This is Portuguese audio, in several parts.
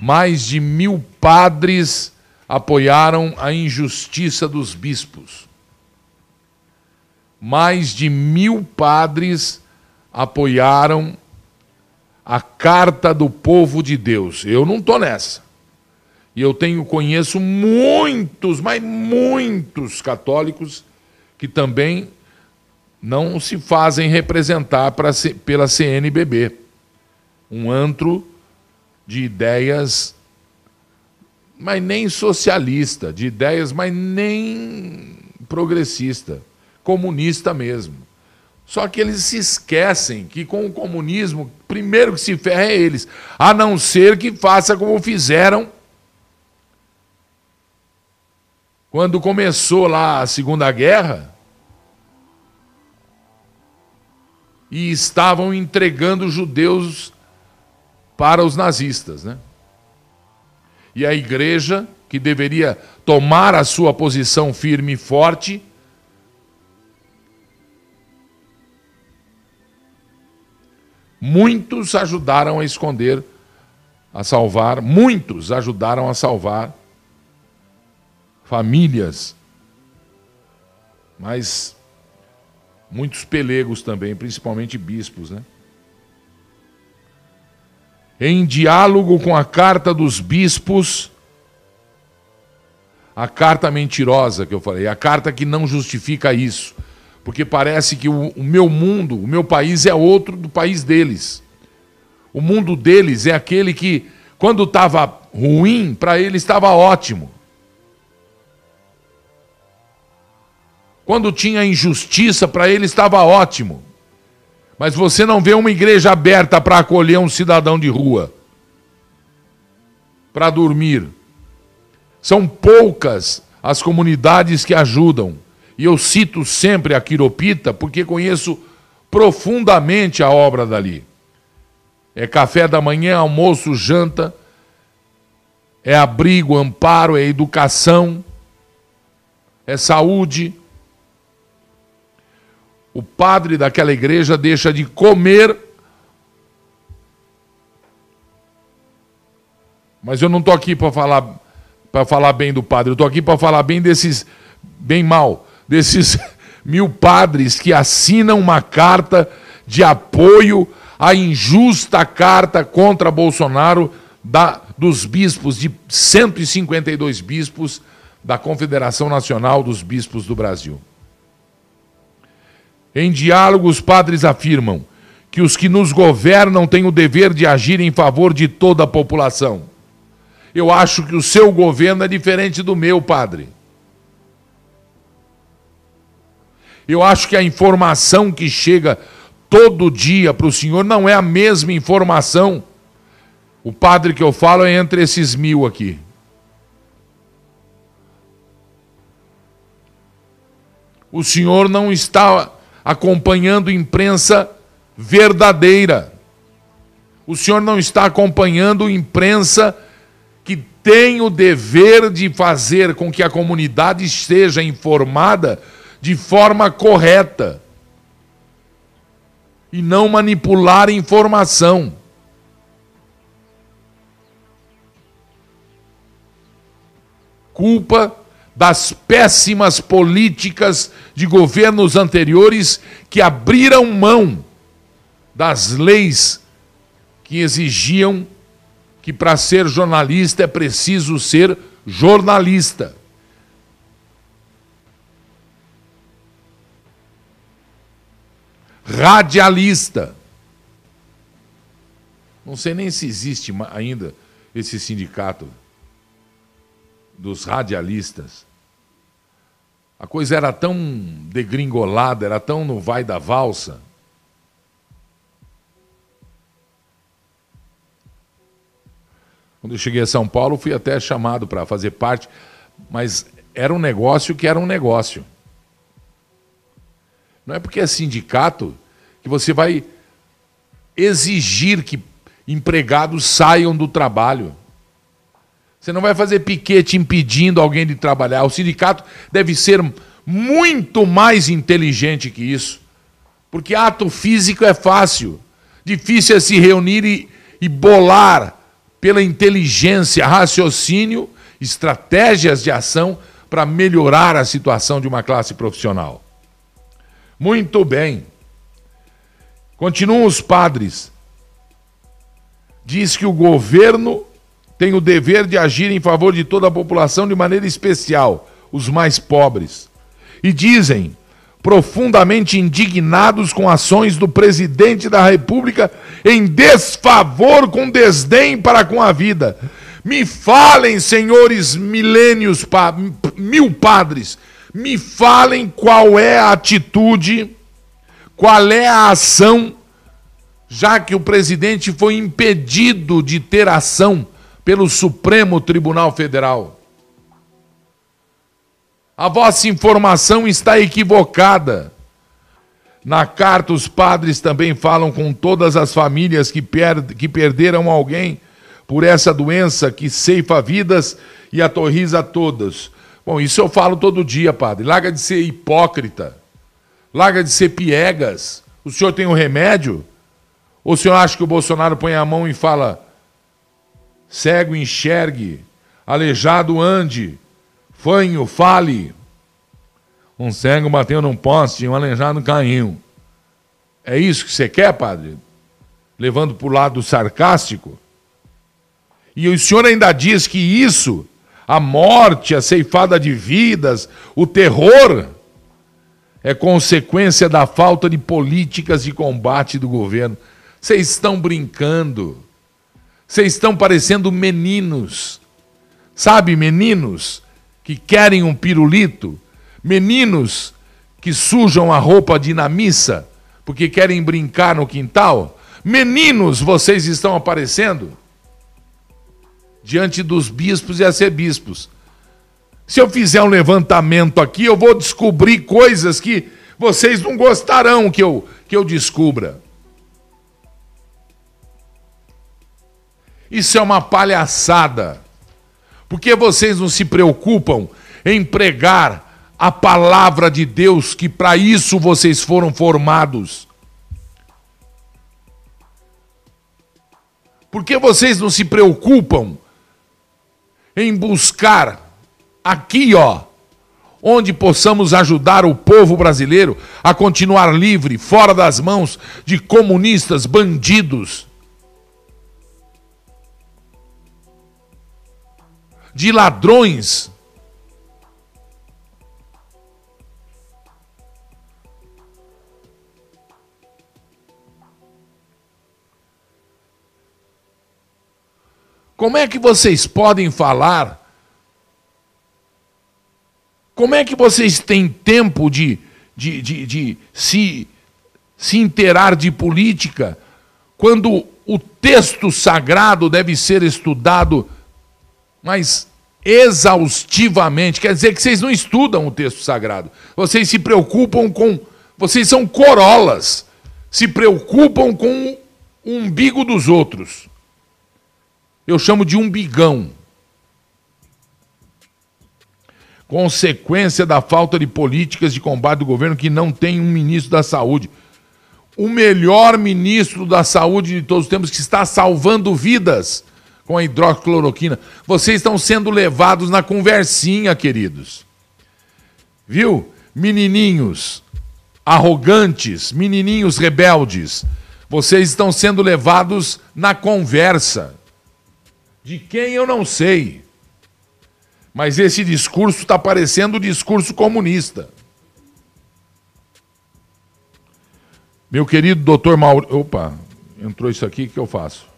Mais de mil padres apoiaram a injustiça dos bispos. Mais de mil padres apoiaram a carta do povo de Deus. Eu não estou nessa. E eu tenho, conheço muitos, mas muitos católicos que também não se fazem representar pra, pela CNBB. Um antro de ideias, mas nem socialista, de ideias, mas nem progressista, comunista mesmo. Só que eles se esquecem que com o comunismo, primeiro que se ferra é eles, a não ser que faça como fizeram quando começou lá a Segunda Guerra e estavam entregando judeus para os nazistas, né? E a igreja, que deveria tomar a sua posição firme e forte, Muitos ajudaram a esconder, a salvar, muitos ajudaram a salvar famílias, mas muitos pelegos também, principalmente bispos, né? Em diálogo com a carta dos bispos, a carta mentirosa que eu falei, a carta que não justifica isso porque parece que o, meu mundo, o meu país é outro do país deles. O mundo deles é aquele que, quando estava ruim, para ele estava ótimo. Quando tinha injustiça, para ele estava ótimo. Mas você não vê uma igreja aberta para acolher um cidadão de rua, para dormir. São poucas as comunidades que ajudam. E eu cito sempre a Quiropita porque conheço profundamente a obra dali. É café da manhã, almoço, janta, é abrigo, amparo, é educação, é saúde. O padre daquela igreja deixa de comer. Mas eu não estou aqui para falar para falar bem do padre, eu estou aqui para falar bem desses bem mal desses mil padres que assinam uma carta de apoio à injusta carta contra Bolsonaro da, dos bispos, de 152 bispos da Confederação Nacional dos Bispos do Brasil. Em diálogo, os padres afirmam que os que nos governam têm o dever de agir em favor de toda a população. Eu acho que o seu governo é diferente do meu, padre. Eu acho que a informação que chega todo dia para o senhor não é a mesma informação. O padre que eu falo é entre esses mil aqui. O senhor não está acompanhando imprensa verdadeira. O senhor não está acompanhando imprensa que tem o dever de fazer com que a comunidade esteja informada de forma correta e não manipular informação. Culpa das péssimas políticas de governos anteriores que abriram mão das leis que exigiam que para ser jornalista é preciso ser jornalista. radialista. Não sei nem se existe ainda esse sindicato dos radialistas. A coisa era tão degringolada, era tão no vai da valsa. Quando eu cheguei a São Paulo, fui até chamado para fazer parte, mas era um negócio que era um negócio. Não é porque é sindicato que você vai exigir que empregados saiam do trabalho. Você não vai fazer piquete impedindo alguém de trabalhar. O sindicato deve ser muito mais inteligente que isso. Porque ato físico é fácil. Difícil é se reunir e, e bolar pela inteligência, raciocínio, estratégias de ação para melhorar a situação de uma classe profissional. Muito bem. Continuam os padres. Diz que o governo tem o dever de agir em favor de toda a população de maneira especial, os mais pobres. E dizem, profundamente indignados com ações do presidente da República em desfavor com desdém para com a vida. Me falem, senhores milênios, mil padres, me falem qual é a atitude qual é a ação, já que o presidente foi impedido de ter ação pelo Supremo Tribunal Federal? A vossa informação está equivocada. Na carta, os padres também falam com todas as famílias que, per que perderam alguém por essa doença que ceifa vidas e atorriza todas. Bom, isso eu falo todo dia, padre. Larga de ser hipócrita. Larga de ser piegas. O senhor tem um remédio? Ou o senhor acha que o Bolsonaro põe a mão e fala: cego enxergue, aleijado ande, fanho fale? Um cego bateu num poste um aleijado caiu. É isso que você quer, padre? Levando para o lado sarcástico? E o senhor ainda diz que isso, a morte, a ceifada de vidas, o terror, é consequência da falta de políticas de combate do governo. Vocês estão brincando. Vocês estão parecendo meninos. Sabe, meninos que querem um pirulito? Meninos que sujam a roupa de na missa porque querem brincar no quintal? Meninos, vocês estão aparecendo diante dos bispos e arcebispos. Se eu fizer um levantamento aqui, eu vou descobrir coisas que vocês não gostarão que eu, que eu descubra. Isso é uma palhaçada. Porque vocês não se preocupam em pregar a palavra de Deus, que para isso vocês foram formados. Por que vocês não se preocupam em buscar aqui, ó, onde possamos ajudar o povo brasileiro a continuar livre, fora das mãos de comunistas, bandidos, de ladrões. Como é que vocês podem falar como é que vocês têm tempo de, de, de, de se, se inteirar de política quando o texto sagrado deve ser estudado mais exaustivamente? Quer dizer que vocês não estudam o texto sagrado. Vocês se preocupam com. Vocês são corolas. Se preocupam com o umbigo dos outros. Eu chamo de umbigão consequência da falta de políticas de combate do governo que não tem um ministro da saúde. O melhor ministro da saúde de todos os tempos que está salvando vidas com a hidroxicloroquina. Vocês estão sendo levados na conversinha, queridos. Viu? Menininhos arrogantes, menininhos rebeldes, vocês estão sendo levados na conversa. De quem eu não sei. Mas esse discurso está parecendo o discurso comunista. Meu querido doutor Maurício. Opa, entrou isso aqui, o que eu faço?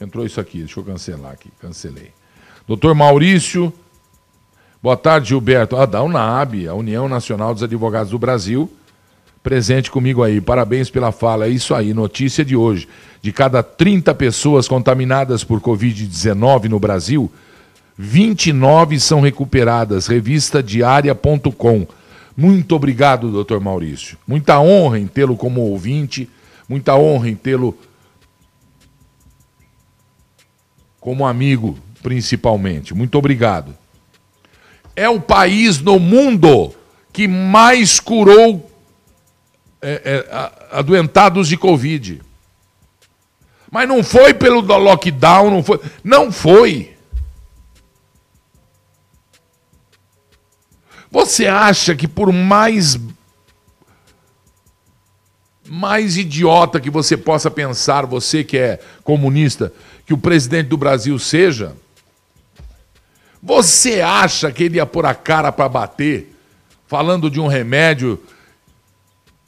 Entrou isso aqui, deixa eu cancelar aqui. Cancelei. Doutor Maurício. Boa tarde, Gilberto. Ah, da UNAB, a União Nacional dos Advogados do Brasil, presente comigo aí. Parabéns pela fala. É isso aí, notícia de hoje. De cada 30 pessoas contaminadas por Covid-19 no Brasil, 29 são recuperadas, revista diária.com. Muito obrigado, doutor Maurício. Muita honra em tê-lo como ouvinte, muita honra em tê-lo como amigo, principalmente. Muito obrigado. É o país no mundo que mais curou é, é, adoentados de Covid. Mas não foi pelo lockdown, não foi. Não foi. Você acha que por mais mais idiota que você possa pensar, você que é comunista, que o presidente do Brasil seja, você acha que ele ia pôr a cara para bater, falando de um remédio,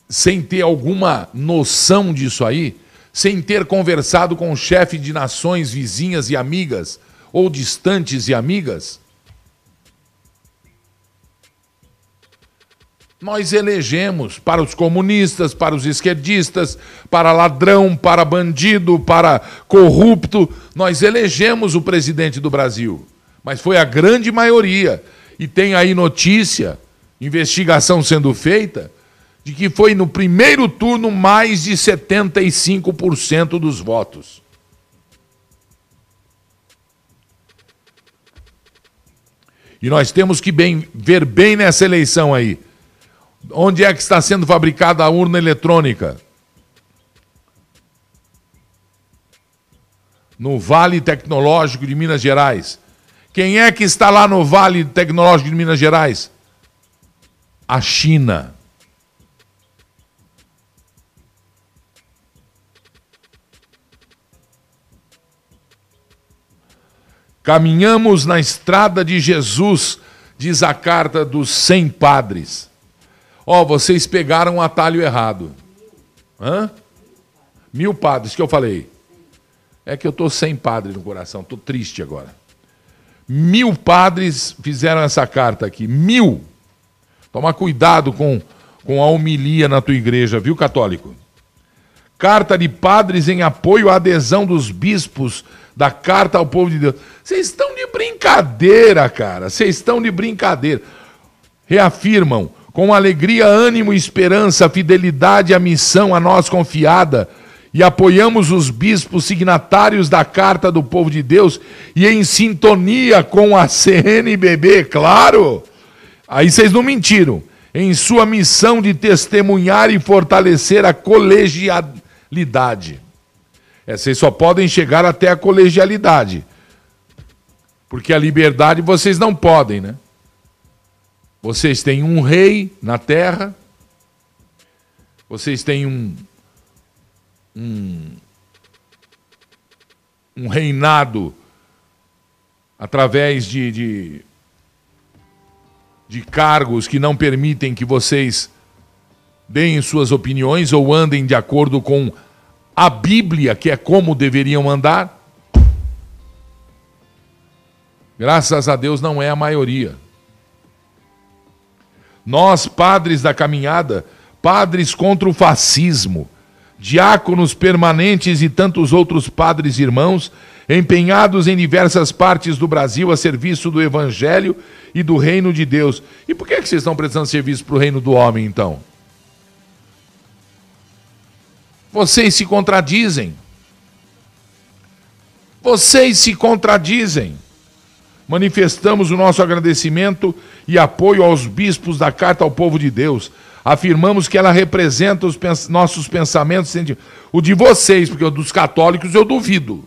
sem ter alguma noção disso aí? Sem ter conversado com o chefe de nações vizinhas e amigas, ou distantes e amigas? Nós elegemos para os comunistas, para os esquerdistas, para ladrão, para bandido, para corrupto, nós elegemos o presidente do Brasil. Mas foi a grande maioria. E tem aí notícia, investigação sendo feita, de que foi no primeiro turno mais de 75% dos votos. E nós temos que bem, ver bem nessa eleição aí Onde é que está sendo fabricada a urna eletrônica? No Vale Tecnológico de Minas Gerais. Quem é que está lá no Vale Tecnológico de Minas Gerais? A China. Caminhamos na estrada de Jesus, diz a carta dos cem padres. Ó, oh, vocês pegaram um atalho errado. Hã? Mil padres, que eu falei. É que eu estou sem padre no coração, estou triste agora. Mil padres fizeram essa carta aqui. Mil. Toma cuidado com, com a homilia na tua igreja, viu, católico? Carta de padres em apoio à adesão dos bispos da carta ao povo de Deus. Vocês estão de brincadeira, cara. Vocês estão de brincadeira. Reafirmam com alegria, ânimo esperança, fidelidade à missão a nós confiada, e apoiamos os bispos signatários da Carta do Povo de Deus e em sintonia com a CNBB, claro. Aí vocês não mentiram. Em sua missão de testemunhar e fortalecer a colegialidade. É, vocês só podem chegar até a colegialidade. Porque a liberdade vocês não podem, né? Vocês têm um rei na terra, vocês têm um, um, um reinado através de, de, de cargos que não permitem que vocês deem suas opiniões ou andem de acordo com a Bíblia, que é como deveriam andar. Graças a Deus não é a maioria. Nós, padres da caminhada, padres contra o fascismo, diáconos permanentes e tantos outros padres irmãos, empenhados em diversas partes do Brasil a serviço do Evangelho e do reino de Deus. E por que, é que vocês estão prestando serviço para o reino do homem, então? Vocês se contradizem. Vocês se contradizem manifestamos o nosso agradecimento e apoio aos bispos da Carta ao Povo de Deus. Afirmamos que ela representa os pens nossos pensamentos, o de vocês, porque o dos católicos eu duvido.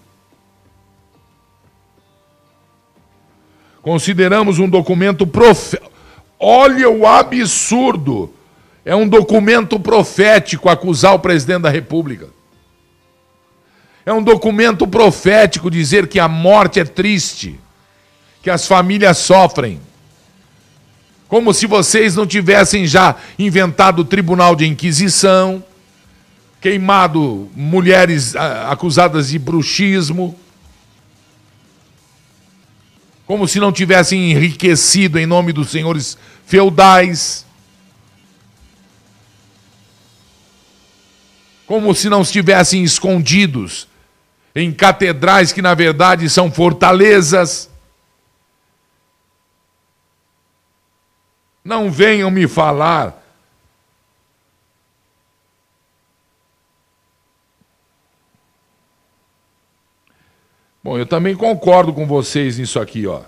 Consideramos um documento profético. Olha o absurdo! É um documento profético acusar o presidente da República. É um documento profético dizer que a morte é triste que as famílias sofrem. Como se vocês não tivessem já inventado o tribunal de inquisição, queimado mulheres ah, acusadas de bruxismo, como se não tivessem enriquecido em nome dos senhores feudais, como se não estivessem escondidos em catedrais que na verdade são fortalezas. Não venham me falar. Bom, eu também concordo com vocês nisso aqui, ó.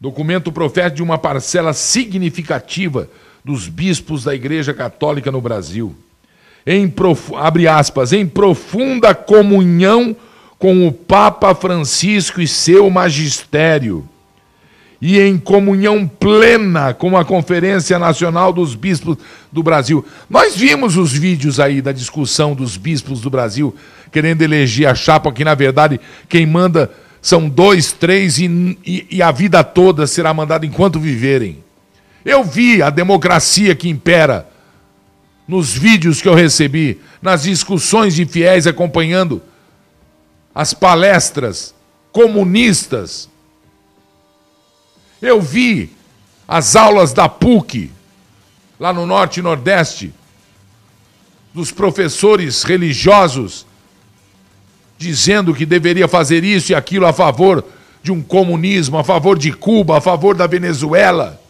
Documento profético de uma parcela significativa dos bispos da Igreja Católica no Brasil. Em prof... abre aspas, em profunda comunhão com o Papa Francisco e seu magistério, e em comunhão plena com a Conferência Nacional dos Bispos do Brasil. Nós vimos os vídeos aí da discussão dos bispos do Brasil querendo eleger a chapa, que na verdade quem manda são dois, três e, e, e a vida toda será mandada enquanto viverem. Eu vi a democracia que impera nos vídeos que eu recebi, nas discussões de fiéis acompanhando as palestras comunistas. Eu vi as aulas da PUC, lá no Norte e Nordeste, dos professores religiosos, dizendo que deveria fazer isso e aquilo a favor de um comunismo, a favor de Cuba, a favor da Venezuela.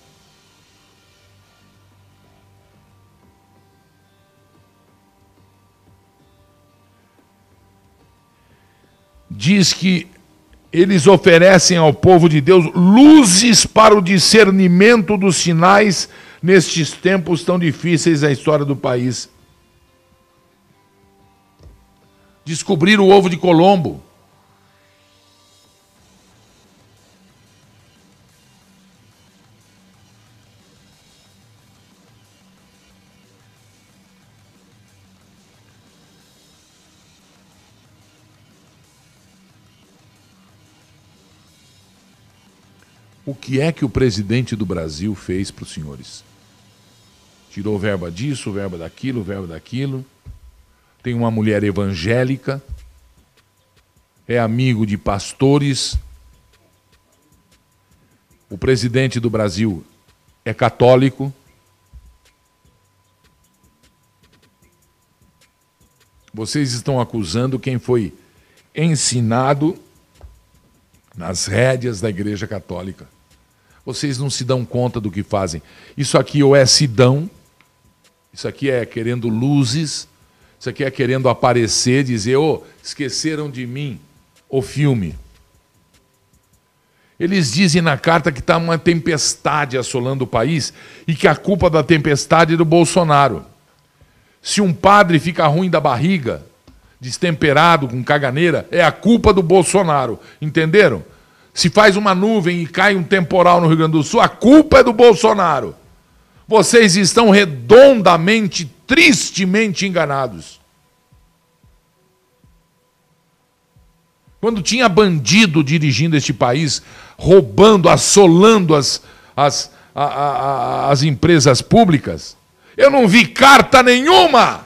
diz que eles oferecem ao povo de Deus luzes para o discernimento dos sinais nestes tempos tão difíceis da história do país. Descobrir o ovo de Colombo. O que é que o presidente do Brasil fez para os senhores? Tirou verba disso, verba daquilo, verba daquilo. Tem uma mulher evangélica, é amigo de pastores. O presidente do Brasil é católico. Vocês estão acusando quem foi ensinado nas rédeas da Igreja Católica. Vocês não se dão conta do que fazem. Isso aqui ou é se dão, isso aqui é querendo luzes, isso aqui é querendo aparecer, dizer, oh, esqueceram de mim, o filme. Eles dizem na carta que está uma tempestade assolando o país e que a culpa da tempestade é do Bolsonaro. Se um padre fica ruim da barriga, destemperado, com caganeira, é a culpa do Bolsonaro. Entenderam? Se faz uma nuvem e cai um temporal no Rio Grande do Sul, a culpa é do Bolsonaro. Vocês estão redondamente, tristemente enganados. Quando tinha bandido dirigindo este país, roubando, assolando as, as, a, a, as empresas públicas, eu não vi carta nenhuma